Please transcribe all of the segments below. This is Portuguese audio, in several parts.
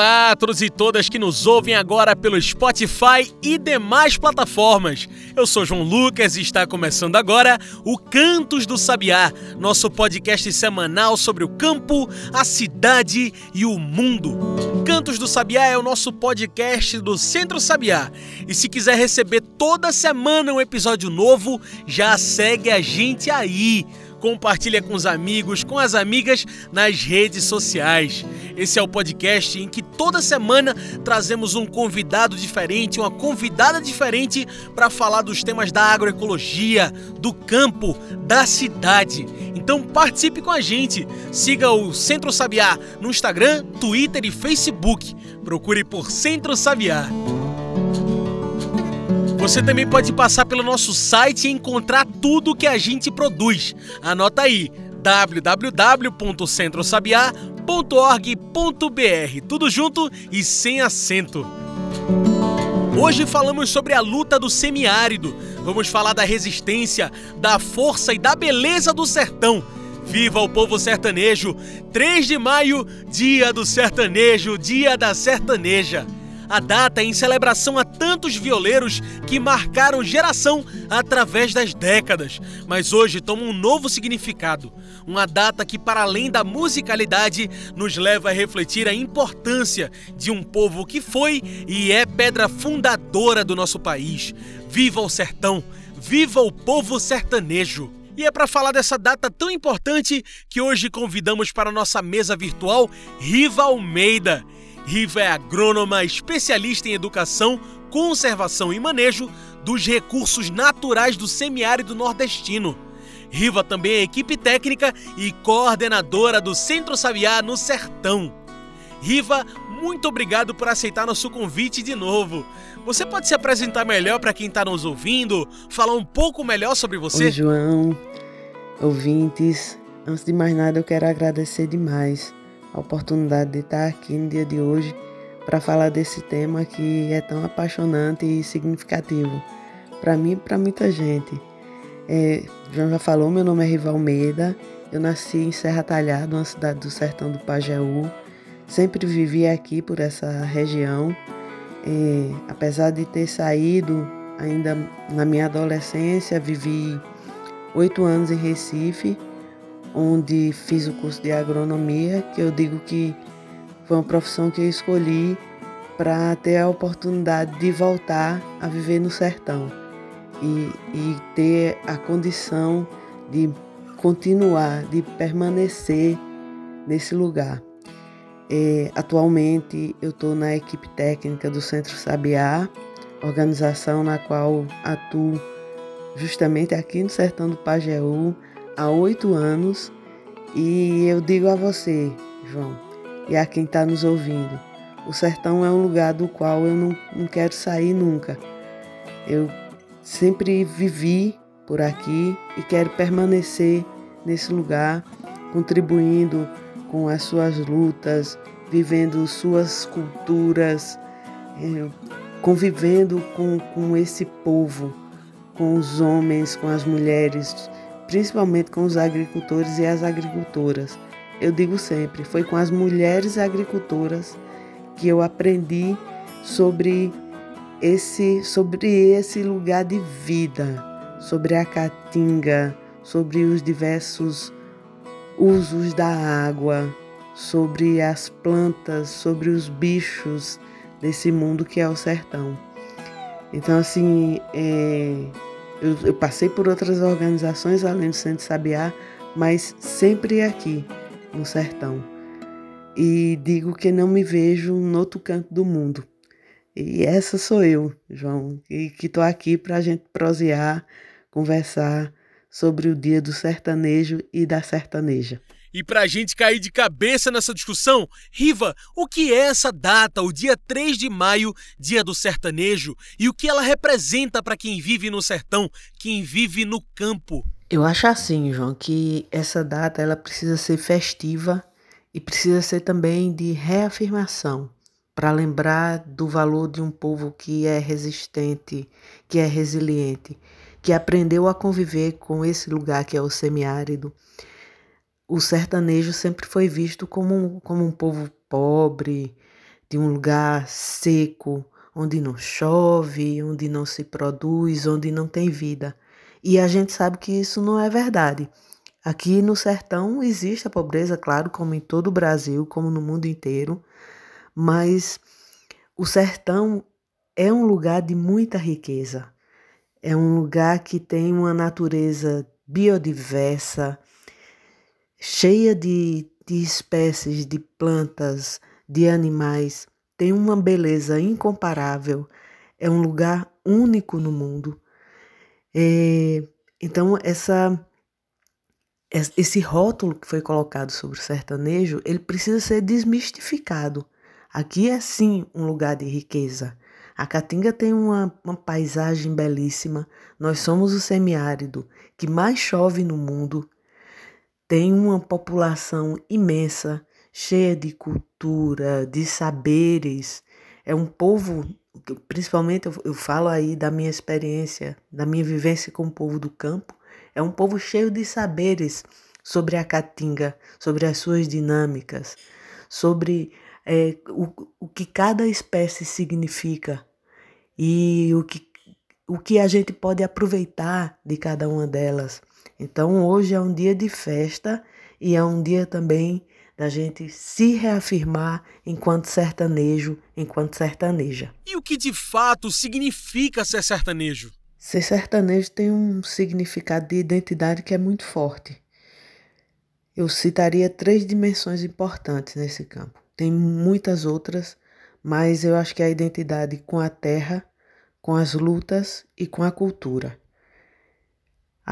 Olá a todos e todas que nos ouvem agora pelo Spotify e demais plataformas. Eu sou João Lucas e está começando agora o Cantos do Sabiá, nosso podcast semanal sobre o campo, a cidade e o mundo. Cantos do Sabiá é o nosso podcast do Centro Sabiá. E se quiser receber toda semana um episódio novo, já segue a gente aí compartilha com os amigos, com as amigas nas redes sociais. Esse é o podcast em que toda semana trazemos um convidado diferente, uma convidada diferente para falar dos temas da agroecologia, do campo, da cidade. Então participe com a gente. Siga o Centro Sabiá no Instagram, Twitter e Facebook. Procure por Centro Sabiá. Você também pode passar pelo nosso site e encontrar tudo que a gente produz. Anota aí www.centrosabiá.org.br. Tudo junto e sem acento. Hoje falamos sobre a luta do semiárido. Vamos falar da resistência, da força e da beleza do sertão. Viva o povo sertanejo! 3 de maio, dia do sertanejo, dia da sertaneja. A data é em celebração a tantos violeiros que marcaram geração através das décadas, mas hoje toma um novo significado. Uma data que, para além da musicalidade, nos leva a refletir a importância de um povo que foi e é pedra fundadora do nosso país. Viva o sertão! Viva o povo sertanejo! E é para falar dessa data tão importante que hoje convidamos para nossa mesa virtual Riva Almeida. Riva é agrônoma especialista em educação, conservação e manejo dos recursos naturais do semiárido nordestino. Riva também é equipe técnica e coordenadora do Centro Sabiá no Sertão. Riva, muito obrigado por aceitar nosso convite de novo. Você pode se apresentar melhor para quem está nos ouvindo, falar um pouco melhor sobre você? Oi, João, ouvintes. Antes de mais nada, eu quero agradecer demais a oportunidade de estar aqui no dia de hoje para falar desse tema que é tão apaixonante e significativo para mim e para muita gente. É, João já falou, meu nome é Rival Almeida, eu nasci em Serra Talhada, uma cidade do sertão do Pajeú. Sempre vivi aqui por essa região. É, apesar de ter saído ainda na minha adolescência, vivi oito anos em Recife onde fiz o curso de agronomia, que eu digo que foi uma profissão que eu escolhi para ter a oportunidade de voltar a viver no sertão e, e ter a condição de continuar, de permanecer nesse lugar. É, atualmente eu estou na equipe técnica do Centro Sabiá, organização na qual atuo justamente aqui no sertão do Pajeú, há oito anos e eu digo a você, João, e a quem está nos ouvindo, o sertão é um lugar do qual eu não, não quero sair nunca. Eu sempre vivi por aqui e quero permanecer nesse lugar, contribuindo com as suas lutas, vivendo suas culturas, eh, convivendo com, com esse povo, com os homens, com as mulheres, principalmente com os agricultores e as agricultoras. Eu digo sempre, foi com as mulheres agricultoras que eu aprendi sobre esse, sobre esse lugar de vida, sobre a caatinga, sobre os diversos usos da água, sobre as plantas, sobre os bichos desse mundo que é o sertão. Então, assim, é, eu, eu passei por outras organizações além do Centro Sabiá, mas sempre aqui, no sertão. E digo que não me vejo no outro canto do mundo. E essa sou eu, João, e que estou aqui para a gente prosear, conversar sobre o dia do sertanejo e da sertaneja. E para a gente cair de cabeça nessa discussão, Riva, o que é essa data, o dia 3 de maio, dia do sertanejo, e o que ela representa para quem vive no sertão, quem vive no campo? Eu acho assim, João, que essa data ela precisa ser festiva e precisa ser também de reafirmação para lembrar do valor de um povo que é resistente, que é resiliente, que aprendeu a conviver com esse lugar que é o semiárido. O sertanejo sempre foi visto como um, como um povo pobre, de um lugar seco, onde não chove, onde não se produz, onde não tem vida. E a gente sabe que isso não é verdade. Aqui no sertão existe a pobreza, claro, como em todo o Brasil, como no mundo inteiro, mas o sertão é um lugar de muita riqueza. É um lugar que tem uma natureza biodiversa, cheia de, de espécies de plantas, de animais, tem uma beleza incomparável. É um lugar único no mundo. É, então, essa, esse rótulo que foi colocado sobre o sertanejo, ele precisa ser desmistificado. Aqui é sim um lugar de riqueza. A Caatinga tem uma, uma paisagem belíssima. Nós somos o semiárido que mais chove no mundo. Tem uma população imensa, cheia de cultura, de saberes. É um povo principalmente eu, eu falo aí da minha experiência, da minha vivência com o povo do campo, é um povo cheio de saberes sobre a caatinga, sobre as suas dinâmicas, sobre é, o, o que cada espécie significa e o que, o que a gente pode aproveitar de cada uma delas. Então hoje é um dia de festa e é um dia também da gente se reafirmar enquanto sertanejo, enquanto sertaneja. E o que de fato significa ser sertanejo? Ser sertanejo tem um significado de identidade que é muito forte. Eu citaria três dimensões importantes nesse campo. Tem muitas outras, mas eu acho que é a identidade com a terra, com as lutas e com a cultura.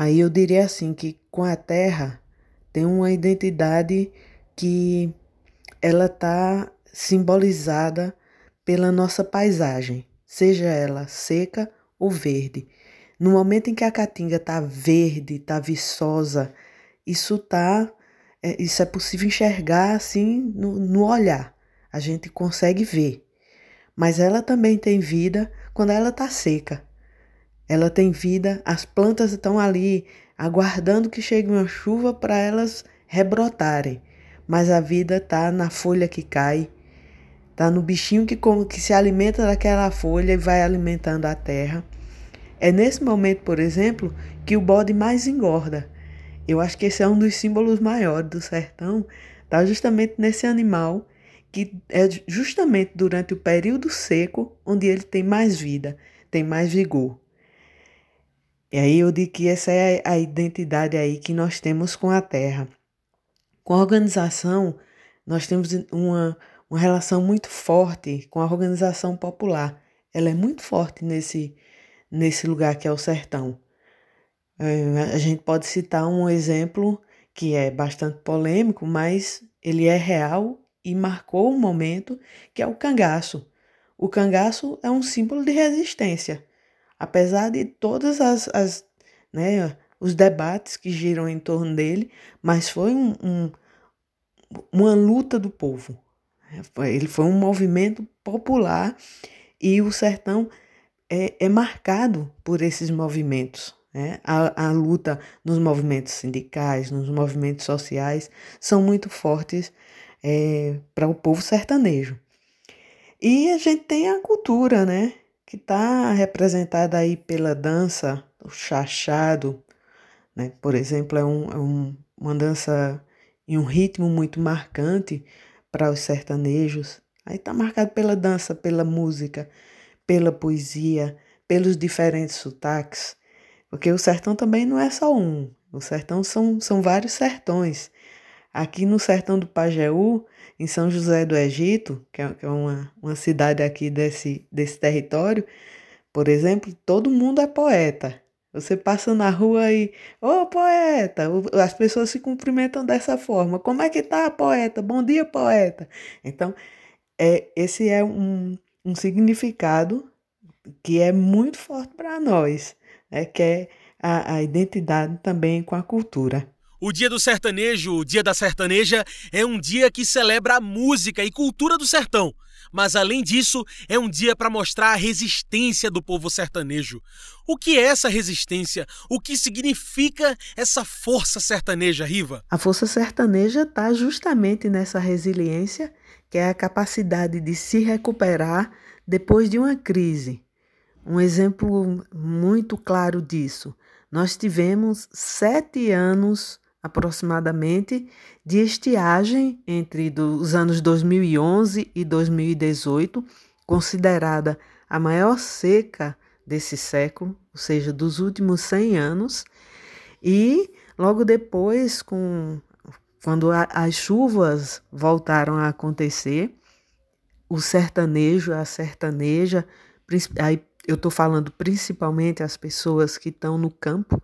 Aí eu diria assim que com a terra tem uma identidade que ela está simbolizada pela nossa paisagem, seja ela seca ou verde. No momento em que a caatinga está verde, está viçosa, isso tá, é, isso é possível enxergar assim no, no olhar. A gente consegue ver. Mas ela também tem vida quando ela está seca. Ela tem vida, as plantas estão ali aguardando que chegue uma chuva para elas rebrotarem mas a vida tá na folha que cai, tá no bichinho que, que se alimenta daquela folha e vai alimentando a terra. É nesse momento, por exemplo, que o bode mais engorda. Eu acho que esse é um dos símbolos maiores do sertão, tá justamente nesse animal que é justamente durante o período seco onde ele tem mais vida, tem mais vigor. E aí eu digo que essa é a identidade aí que nós temos com a terra. Com a organização, nós temos uma, uma relação muito forte com a organização popular. Ela é muito forte nesse, nesse lugar que é o sertão. É, a gente pode citar um exemplo que é bastante polêmico, mas ele é real e marcou um momento, que é o cangaço. O cangaço é um símbolo de resistência. Apesar de todas as, as né, os debates que giram em torno dele, mas foi um, um, uma luta do povo. Ele foi um movimento popular e o sertão é, é marcado por esses movimentos. Né? A, a luta nos movimentos sindicais, nos movimentos sociais, são muito fortes é, para o povo sertanejo. E a gente tem a cultura, né? Que está representada aí pela dança, o chachado, né? Por exemplo, é, um, é um, uma dança em um ritmo muito marcante para os sertanejos. Aí está marcado pela dança, pela música, pela poesia, pelos diferentes sotaques. Porque o sertão também não é só um. O sertão são, são vários sertões. Aqui no sertão do Pajeú, em São José do Egito, que é, que é uma, uma cidade aqui desse, desse território, por exemplo, todo mundo é poeta. Você passa na rua e, ô oh, poeta, as pessoas se cumprimentam dessa forma. Como é que tá, poeta? Bom dia, poeta. Então, é, esse é um, um significado que é muito forte para nós, né? que é a, a identidade também com a cultura. O Dia do Sertanejo, o Dia da Sertaneja, é um dia que celebra a música e cultura do sertão. Mas além disso, é um dia para mostrar a resistência do povo sertanejo. O que é essa resistência? O que significa essa força sertaneja, Riva? A força sertaneja está justamente nessa resiliência, que é a capacidade de se recuperar depois de uma crise. Um exemplo muito claro disso. Nós tivemos sete anos aproximadamente de estiagem entre os anos 2011 e 2018, considerada a maior seca desse século, ou seja, dos últimos 100 anos, e logo depois, com, quando a, as chuvas voltaram a acontecer, o sertanejo, a sertaneja, aí eu estou falando principalmente as pessoas que estão no campo,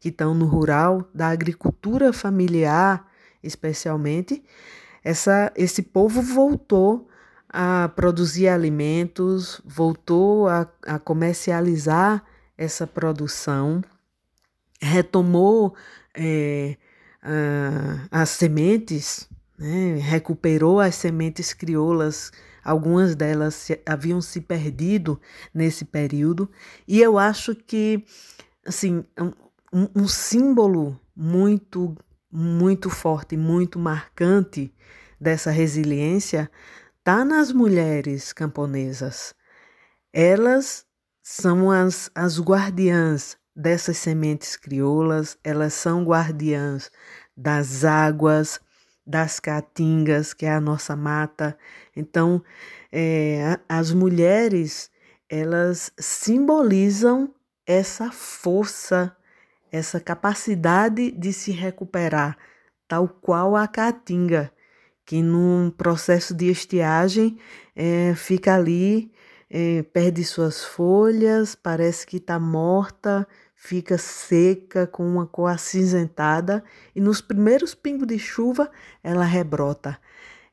que estão no rural, da agricultura familiar, especialmente. Essa, esse povo voltou a produzir alimentos, voltou a, a comercializar essa produção, retomou é, a, as sementes, né, recuperou as sementes crioulas Algumas delas se, haviam se perdido nesse período, e eu acho que assim, um, um símbolo muito, muito forte, muito marcante dessa resiliência está nas mulheres camponesas. Elas são as, as guardiãs dessas sementes crioulas, elas são guardiãs das águas, das caatingas, que é a nossa mata. Então, é, as mulheres, elas simbolizam essa força, essa capacidade de se recuperar, tal qual a caatinga, que num processo de estiagem é, fica ali, é, perde suas folhas, parece que está morta, fica seca, com uma cor acinzentada, e nos primeiros pingos de chuva ela rebrota.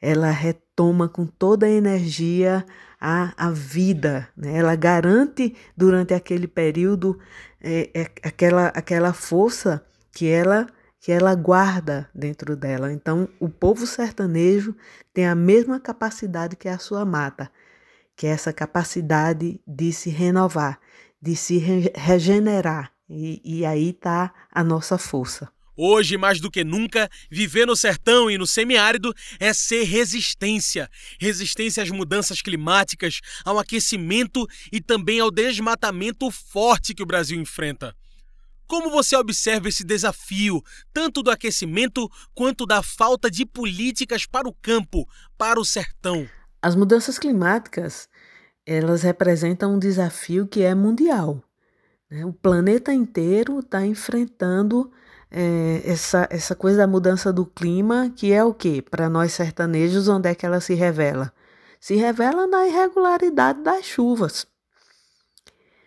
Ela retoma com toda a energia a, a vida, né? ela garante durante aquele período é, é, aquela, aquela força que ela que ela guarda dentro dela. Então, o povo sertanejo tem a mesma capacidade que a sua mata, que é essa capacidade de se renovar, de se re regenerar, e, e aí está a nossa força. Hoje, mais do que nunca, viver no sertão e no semiárido é ser resistência. Resistência às mudanças climáticas, ao aquecimento e também ao desmatamento forte que o Brasil enfrenta. Como você observa esse desafio, tanto do aquecimento quanto da falta de políticas para o campo, para o sertão? As mudanças climáticas, elas representam um desafio que é mundial. Né? O planeta inteiro está enfrentando é, essa, essa coisa da mudança do clima, que é o que? Para nós sertanejos, onde é que ela se revela? Se revela na irregularidade das chuvas.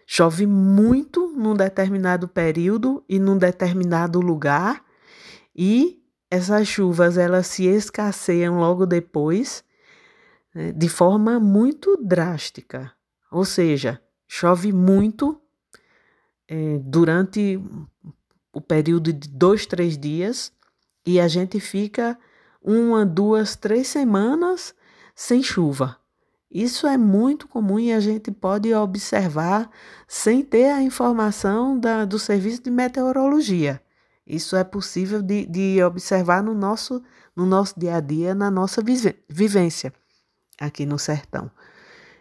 Chove muito num determinado período e num determinado lugar, e essas chuvas elas se escasseiam logo depois né, de forma muito drástica. Ou seja, chove muito é, durante o período de dois, três dias e a gente fica uma, duas, três semanas sem chuva. Isso é muito comum e a gente pode observar sem ter a informação da, do serviço de meteorologia. Isso é possível de, de observar no nosso, no nosso dia a dia, na nossa vivência aqui no sertão.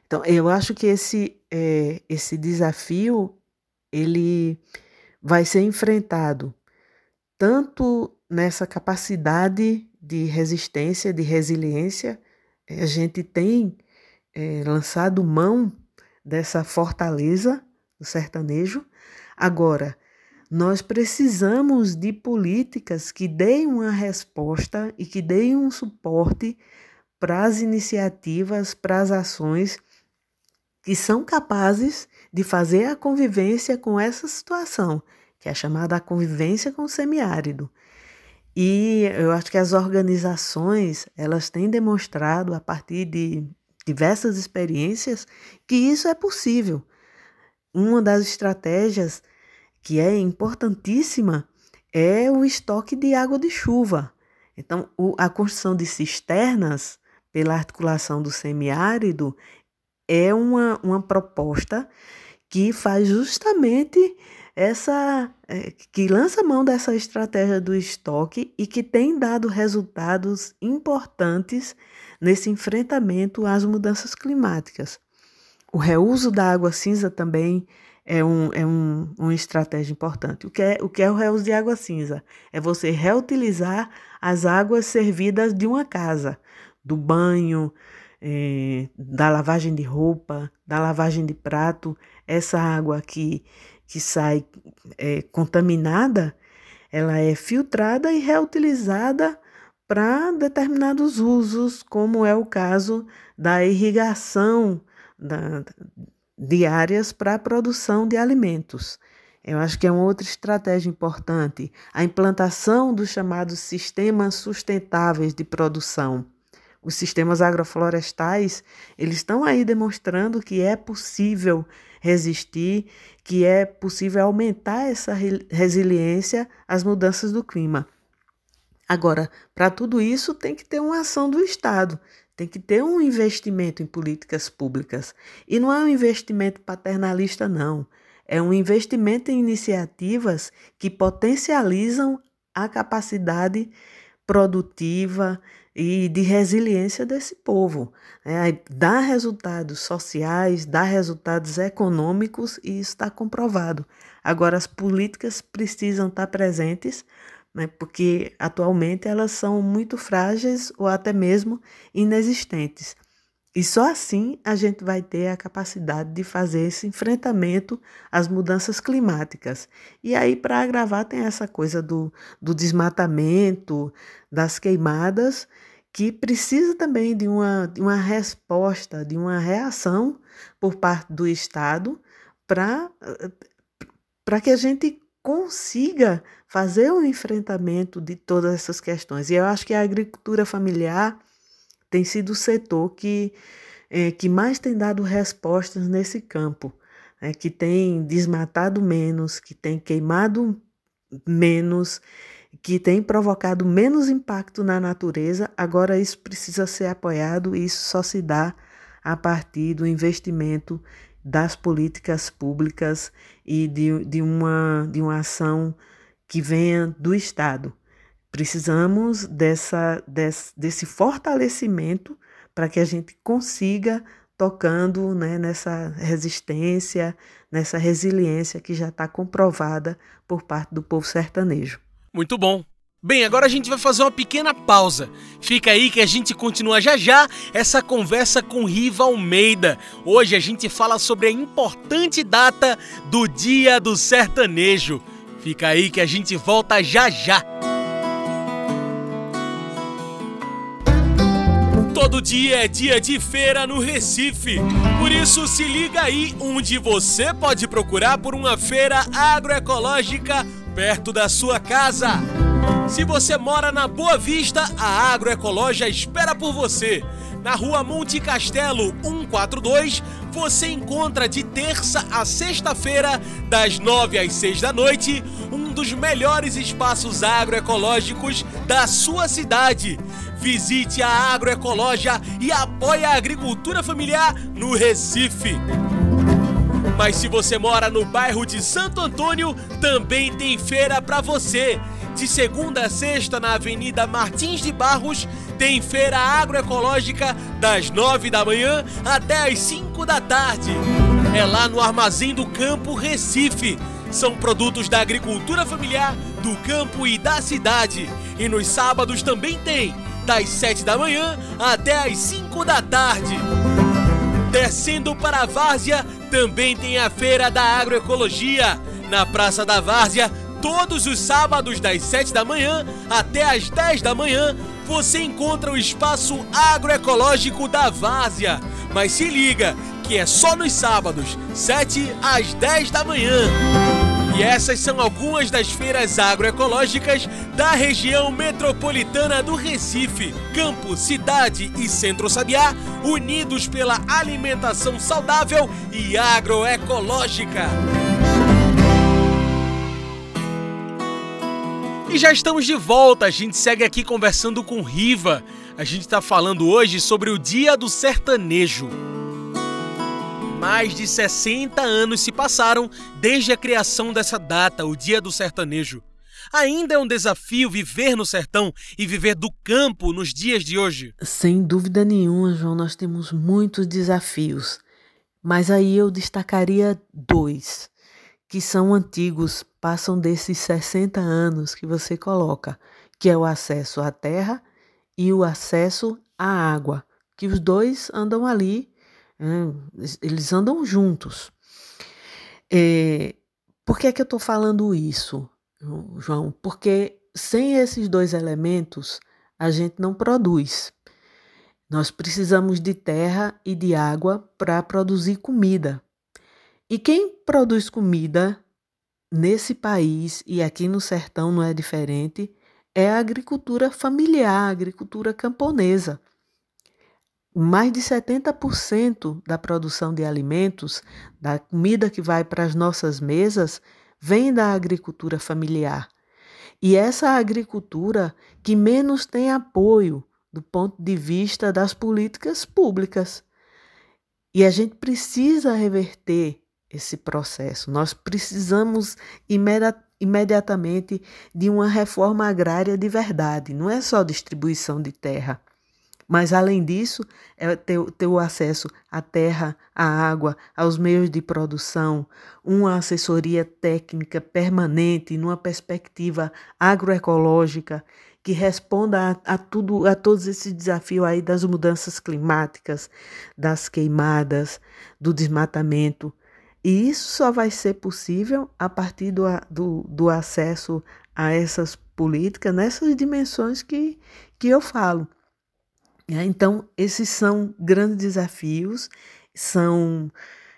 Então, eu acho que esse, é, esse desafio ele vai ser enfrentado tanto nessa capacidade de resistência, de resiliência, eh, a gente tem é, lançado mão dessa fortaleza do sertanejo. Agora, nós precisamos de políticas que deem uma resposta e que deem um suporte para as iniciativas, para as ações que são capazes de fazer a convivência com essa situação, que é chamada a convivência com o semiárido. E eu acho que as organizações, elas têm demonstrado a partir de diversas experiências que isso é possível. Uma das estratégias que é importantíssima, é o estoque de água de chuva. Então, a construção de cisternas pela articulação do semiárido é uma, uma proposta que faz justamente essa é, que lança mão dessa estratégia do estoque e que tem dado resultados importantes nesse enfrentamento às mudanças climáticas. O reuso da água cinza também é, um, é um, uma estratégia importante. O que, é, o que é o reuso de água cinza? É você reutilizar as águas servidas de uma casa, do banho, é, da lavagem de roupa, da lavagem de prato. Essa água que que sai é, contaminada, ela é filtrada e reutilizada para determinados usos, como é o caso da irrigação da, de áreas para a produção de alimentos. Eu acho que é uma outra estratégia importante, a implantação dos chamados sistemas sustentáveis de produção. Os sistemas agroflorestais, eles estão aí demonstrando que é possível resistir, que é possível aumentar essa resiliência às mudanças do clima. Agora, para tudo isso, tem que ter uma ação do Estado, tem que ter um investimento em políticas públicas. E não é um investimento paternalista, não. É um investimento em iniciativas que potencializam a capacidade produtiva e de resiliência desse povo. É, dá resultados sociais, dá resultados econômicos e está comprovado. Agora, as políticas precisam estar presentes, né, porque atualmente elas são muito frágeis ou até mesmo inexistentes. E só assim a gente vai ter a capacidade de fazer esse enfrentamento às mudanças climáticas. E aí, para agravar, tem essa coisa do, do desmatamento, das queimadas, que precisa também de uma, de uma resposta, de uma reação por parte do Estado para que a gente consiga fazer o enfrentamento de todas essas questões. E eu acho que a agricultura familiar tem sido o setor que, é, que mais tem dado respostas nesse campo, é, que tem desmatado menos, que tem queimado menos, que tem provocado menos impacto na natureza. Agora, isso precisa ser apoiado e isso só se dá a partir do investimento das políticas públicas e de, de, uma, de uma ação que venha do Estado. Precisamos dessa, desse, desse fortalecimento para que a gente consiga tocando né, nessa resistência, nessa resiliência que já está comprovada por parte do povo sertanejo. Muito bom. Bem, agora a gente vai fazer uma pequena pausa. Fica aí que a gente continua já já essa conversa com Riva Almeida. Hoje a gente fala sobre a importante data do Dia do Sertanejo. Fica aí que a gente volta já já. Todo dia é dia de feira no Recife. Por isso, se liga aí onde você pode procurar por uma feira agroecológica perto da sua casa. Se você mora na Boa Vista, a Agroecológica espera por você. Na rua Monte Castelo 142, você encontra de terça a sexta-feira, das 9 às 6 da noite, dos melhores espaços agroecológicos da sua cidade. Visite a Agroecológica e apoie a agricultura familiar no Recife. Mas se você mora no bairro de Santo Antônio, também tem feira para você. De segunda a sexta, na Avenida Martins de Barros, tem feira agroecológica das nove da manhã até as cinco da tarde. É lá no Armazém do Campo Recife. São produtos da agricultura familiar, do campo e da cidade. E nos sábados também tem das 7 da manhã até as 5 da tarde. Descendo para a Várzea, também tem a Feira da Agroecologia. Na Praça da Várzea, todos os sábados das 7 da manhã até as 10 da manhã, você encontra o espaço agroecológico da Várzea. Mas se liga, que é só nos sábados, 7 às 10 da manhã. E essas são algumas das feiras agroecológicas da região metropolitana do Recife, Campo, Cidade e Centro Sabiá, unidos pela alimentação saudável e agroecológica. E já estamos de volta, a gente segue aqui conversando com Riva. A gente está falando hoje sobre o Dia do Sertanejo. Mais de 60 anos se passaram desde a criação dessa data, o Dia do Sertanejo. Ainda é um desafio viver no sertão e viver do campo nos dias de hoje? Sem dúvida nenhuma, João, nós temos muitos desafios. Mas aí eu destacaria dois, que são antigos, passam desses 60 anos que você coloca, que é o acesso à terra e o acesso à água, que os dois andam ali, eles andam juntos. É, por que, é que eu estou falando isso? João, porque sem esses dois elementos a gente não produz. Nós precisamos de terra e de água para produzir comida. E quem produz comida nesse país e aqui no sertão não é diferente, é a agricultura familiar, a agricultura camponesa. Mais de 70% da produção de alimentos, da comida que vai para as nossas mesas, vem da agricultura familiar. E essa agricultura que menos tem apoio do ponto de vista das políticas públicas. E a gente precisa reverter esse processo. Nós precisamos imediatamente de uma reforma agrária de verdade, não é só distribuição de terra. Mas, além disso, é ter, ter o acesso à terra, à água, aos meios de produção, uma assessoria técnica permanente, numa perspectiva agroecológica, que responda a, a, tudo, a todos esses desafios aí das mudanças climáticas, das queimadas, do desmatamento. E isso só vai ser possível a partir do, do, do acesso a essas políticas nessas dimensões que, que eu falo. Né? Então, esses são grandes desafios, são,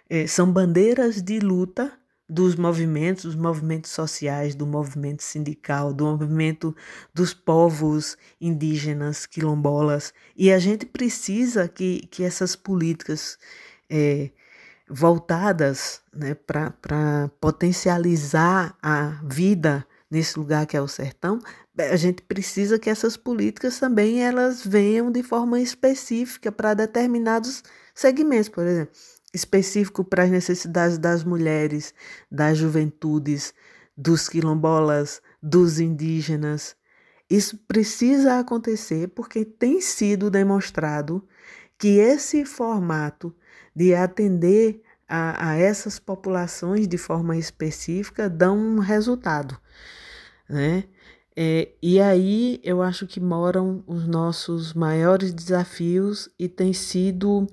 é, são bandeiras de luta dos movimentos, dos movimentos sociais, do movimento sindical, do movimento dos povos indígenas, quilombolas. E a gente precisa que, que essas políticas é, voltadas né, para potencializar a vida nesse lugar que é o sertão, a gente precisa que essas políticas também elas venham de forma específica para determinados segmentos, por exemplo, específico para as necessidades das mulheres, das juventudes, dos quilombolas, dos indígenas. Isso precisa acontecer porque tem sido demonstrado que esse formato de atender a, a essas populações de forma específica dão um resultado, né? É, e aí eu acho que moram os nossos maiores desafios e tem sido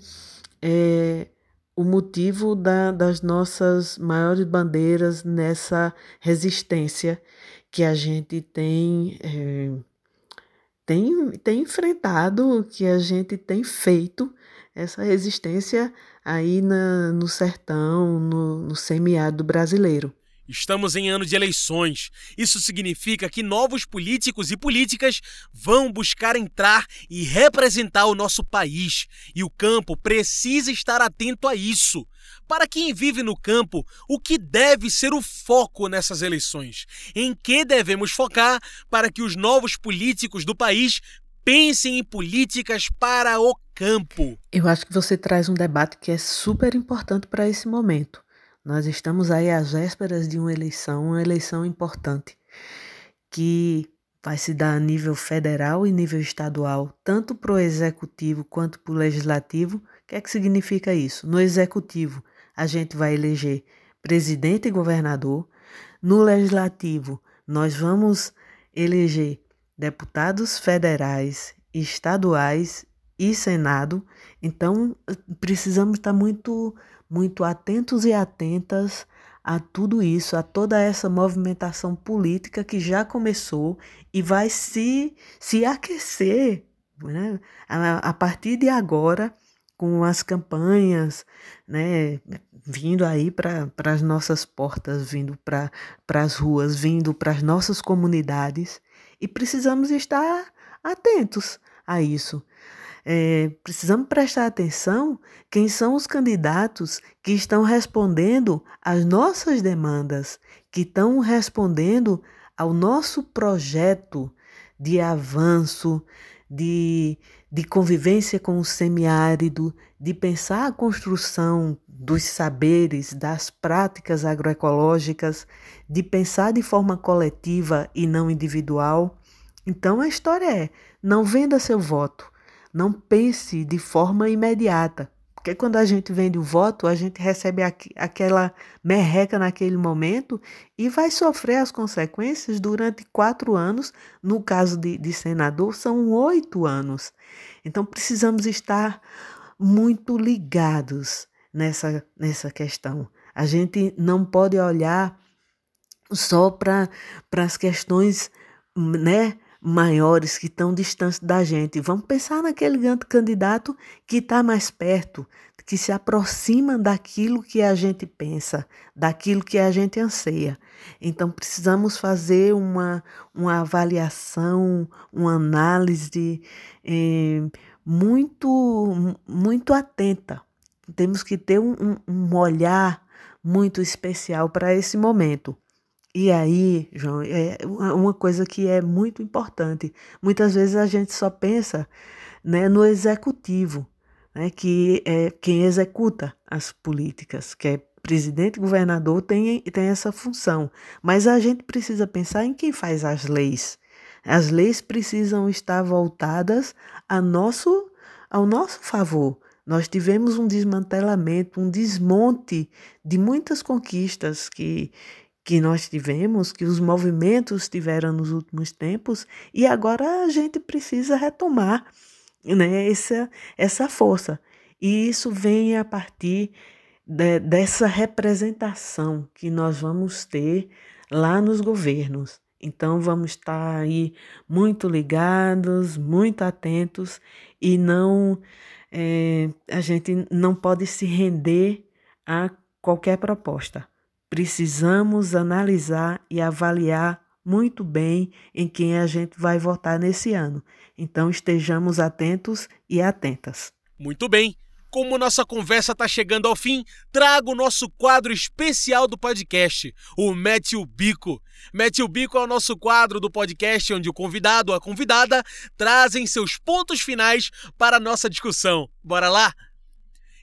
é, o motivo da, das nossas maiores bandeiras nessa resistência que a gente tem, é, tem, tem enfrentado, que a gente tem feito essa resistência aí na, no sertão, no, no semiárido brasileiro. Estamos em ano de eleições. Isso significa que novos políticos e políticas vão buscar entrar e representar o nosso país. E o campo precisa estar atento a isso. Para quem vive no campo, o que deve ser o foco nessas eleições? Em que devemos focar para que os novos políticos do país pensem em políticas para o campo? Eu acho que você traz um debate que é super importante para esse momento. Nós estamos aí às vésperas de uma eleição, uma eleição importante, que vai se dar a nível federal e nível estadual, tanto para o executivo quanto para o legislativo. O que é que significa isso? No executivo, a gente vai eleger presidente e governador. No legislativo, nós vamos eleger deputados federais, estaduais e Senado. Então, precisamos estar muito muito atentos e atentas a tudo isso, a toda essa movimentação política que já começou e vai se, se aquecer né? a, a partir de agora, com as campanhas né? vindo aí para as nossas portas, vindo para as ruas, vindo para as nossas comunidades, e precisamos estar atentos a isso. É, precisamos prestar atenção quem são os candidatos que estão respondendo às nossas demandas, que estão respondendo ao nosso projeto de avanço, de, de convivência com o semiárido, de pensar a construção dos saberes, das práticas agroecológicas, de pensar de forma coletiva e não individual. Então a história é: não venda seu voto, não pense de forma imediata, porque quando a gente vende o voto, a gente recebe aqu aquela merreca naquele momento e vai sofrer as consequências durante quatro anos. No caso de, de senador, são oito anos. Então precisamos estar muito ligados nessa, nessa questão. A gente não pode olhar só para as questões né, maiores que estão distantes da gente. Vamos pensar naquele candidato que está mais perto, que se aproxima daquilo que a gente pensa, daquilo que a gente anseia. Então, precisamos fazer uma, uma avaliação, uma análise eh, muito, muito atenta. Temos que ter um, um olhar muito especial para esse momento. E aí, João, é uma coisa que é muito importante. Muitas vezes a gente só pensa né, no executivo, né, que é quem executa as políticas, que é presidente, governador, tem, tem essa função. Mas a gente precisa pensar em quem faz as leis. As leis precisam estar voltadas a nosso, ao nosso favor. Nós tivemos um desmantelamento, um desmonte de muitas conquistas que, que nós tivemos, que os movimentos tiveram nos últimos tempos, e agora a gente precisa retomar né, essa, essa força. E isso vem a partir de, dessa representação que nós vamos ter lá nos governos. Então vamos estar aí muito ligados, muito atentos e não é, a gente não pode se render a qualquer proposta. Precisamos analisar e avaliar muito bem em quem a gente vai votar nesse ano. Então estejamos atentos e atentas. Muito bem. Como nossa conversa está chegando ao fim, trago o nosso quadro especial do podcast, o Mete o Bico. Mete o Bico é o nosso quadro do podcast onde o convidado ou a convidada trazem seus pontos finais para a nossa discussão. Bora lá?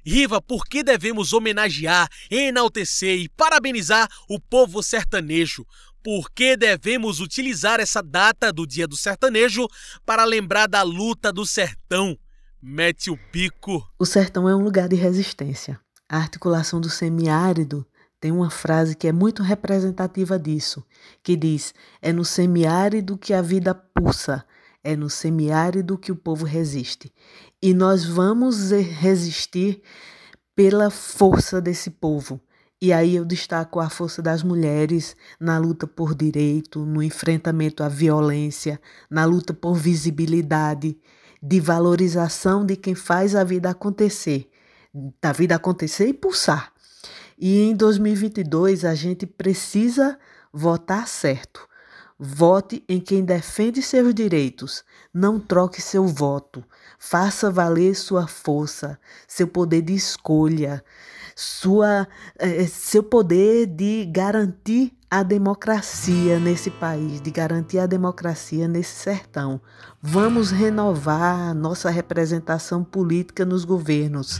Riva, por que devemos homenagear, enaltecer e parabenizar o povo sertanejo? Por que devemos utilizar essa data do Dia do Sertanejo para lembrar da luta do sertão? Mete o bico. O sertão é um lugar de resistência. A articulação do semiárido tem uma frase que é muito representativa disso, que diz: É no semiárido que a vida pulsa, é no semiárido que o povo resiste. E nós vamos resistir pela força desse povo. E aí eu destaco a força das mulheres na luta por direito, no enfrentamento à violência, na luta por visibilidade, de valorização de quem faz a vida acontecer, da vida acontecer e pulsar. E em 2022 a gente precisa votar certo. Vote em quem defende seus direitos. Não troque seu voto. Faça valer sua força, seu poder de escolha, sua, eh, seu poder de garantir a democracia nesse país, de garantir a democracia nesse sertão. Vamos renovar nossa representação política nos governos,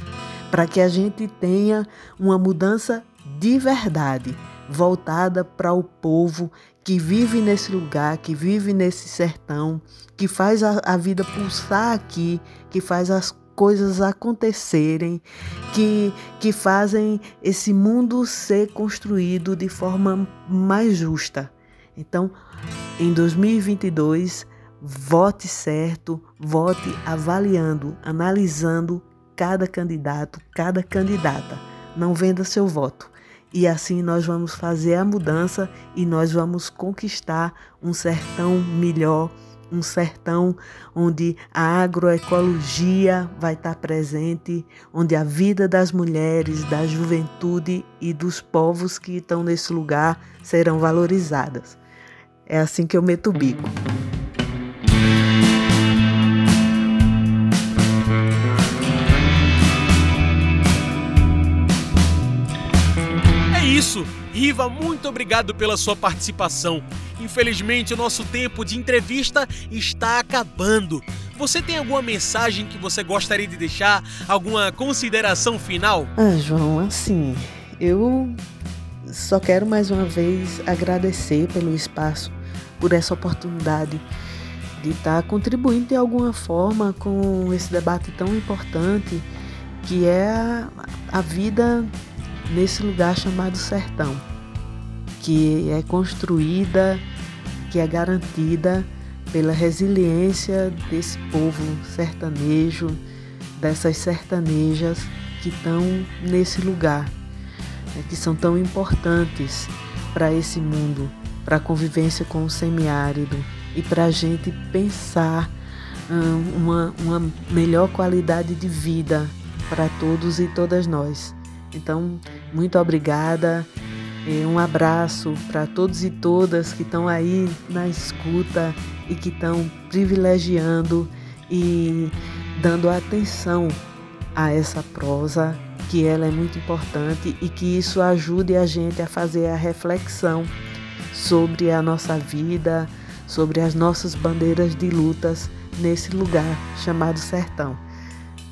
para que a gente tenha uma mudança de verdade, voltada para o povo que vive nesse lugar, que vive nesse sertão, que faz a, a vida pulsar aqui, que faz as coisas acontecerem, que, que fazem esse mundo ser construído de forma mais justa. Então, em 2022, vote certo, vote avaliando, analisando cada candidato, cada candidata. Não venda seu voto. E assim nós vamos fazer a mudança e nós vamos conquistar um sertão melhor, um sertão onde a agroecologia vai estar presente, onde a vida das mulheres, da juventude e dos povos que estão nesse lugar serão valorizadas. É assim que eu meto o bico. Isso. Riva, muito obrigado pela sua participação. Infelizmente, o nosso tempo de entrevista está acabando. Você tem alguma mensagem que você gostaria de deixar? Alguma consideração final? Ah, João, assim, eu só quero mais uma vez agradecer pelo espaço, por essa oportunidade de estar contribuindo de alguma forma com esse debate tão importante que é a, a vida nesse lugar chamado sertão, que é construída, que é garantida pela resiliência desse povo sertanejo, dessas sertanejas que estão nesse lugar, né, que são tão importantes para esse mundo, para a convivência com o semiárido e para a gente pensar hum, uma, uma melhor qualidade de vida para todos e todas nós. Então, muito obrigada. Um abraço para todos e todas que estão aí na escuta e que estão privilegiando e dando atenção a essa prosa, que ela é muito importante e que isso ajude a gente a fazer a reflexão sobre a nossa vida, sobre as nossas bandeiras de lutas nesse lugar chamado sertão.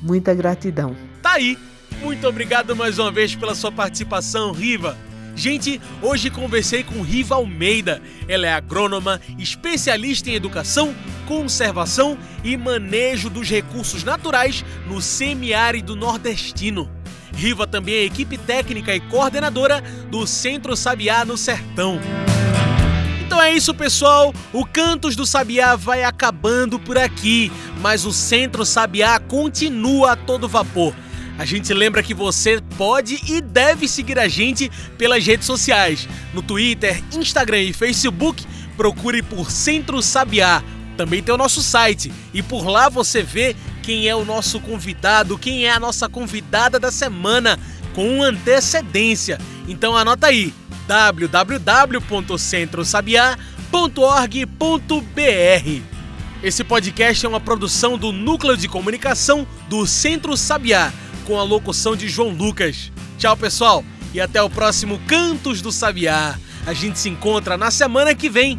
Muita gratidão. Tá aí. Muito obrigado mais uma vez pela sua participação, Riva. Gente, hoje conversei com Riva Almeida. Ela é agrônoma, especialista em educação, conservação e manejo dos recursos naturais no semiárido nordestino. Riva também é equipe técnica e coordenadora do Centro Sabiá no Sertão. Então é isso, pessoal. O Cantos do Sabiá vai acabando por aqui, mas o Centro Sabiá continua a todo vapor. A gente lembra que você pode e deve seguir a gente pelas redes sociais. No Twitter, Instagram e Facebook, procure por Centro Sabiá. Também tem o nosso site e por lá você vê quem é o nosso convidado, quem é a nossa convidada da semana com antecedência. Então anota aí www.centrosabiá.org.br. Esse podcast é uma produção do Núcleo de Comunicação do Centro Sabiá, com a locução de João Lucas. Tchau, pessoal, e até o próximo Cantos do Sabiá. A gente se encontra na semana que vem.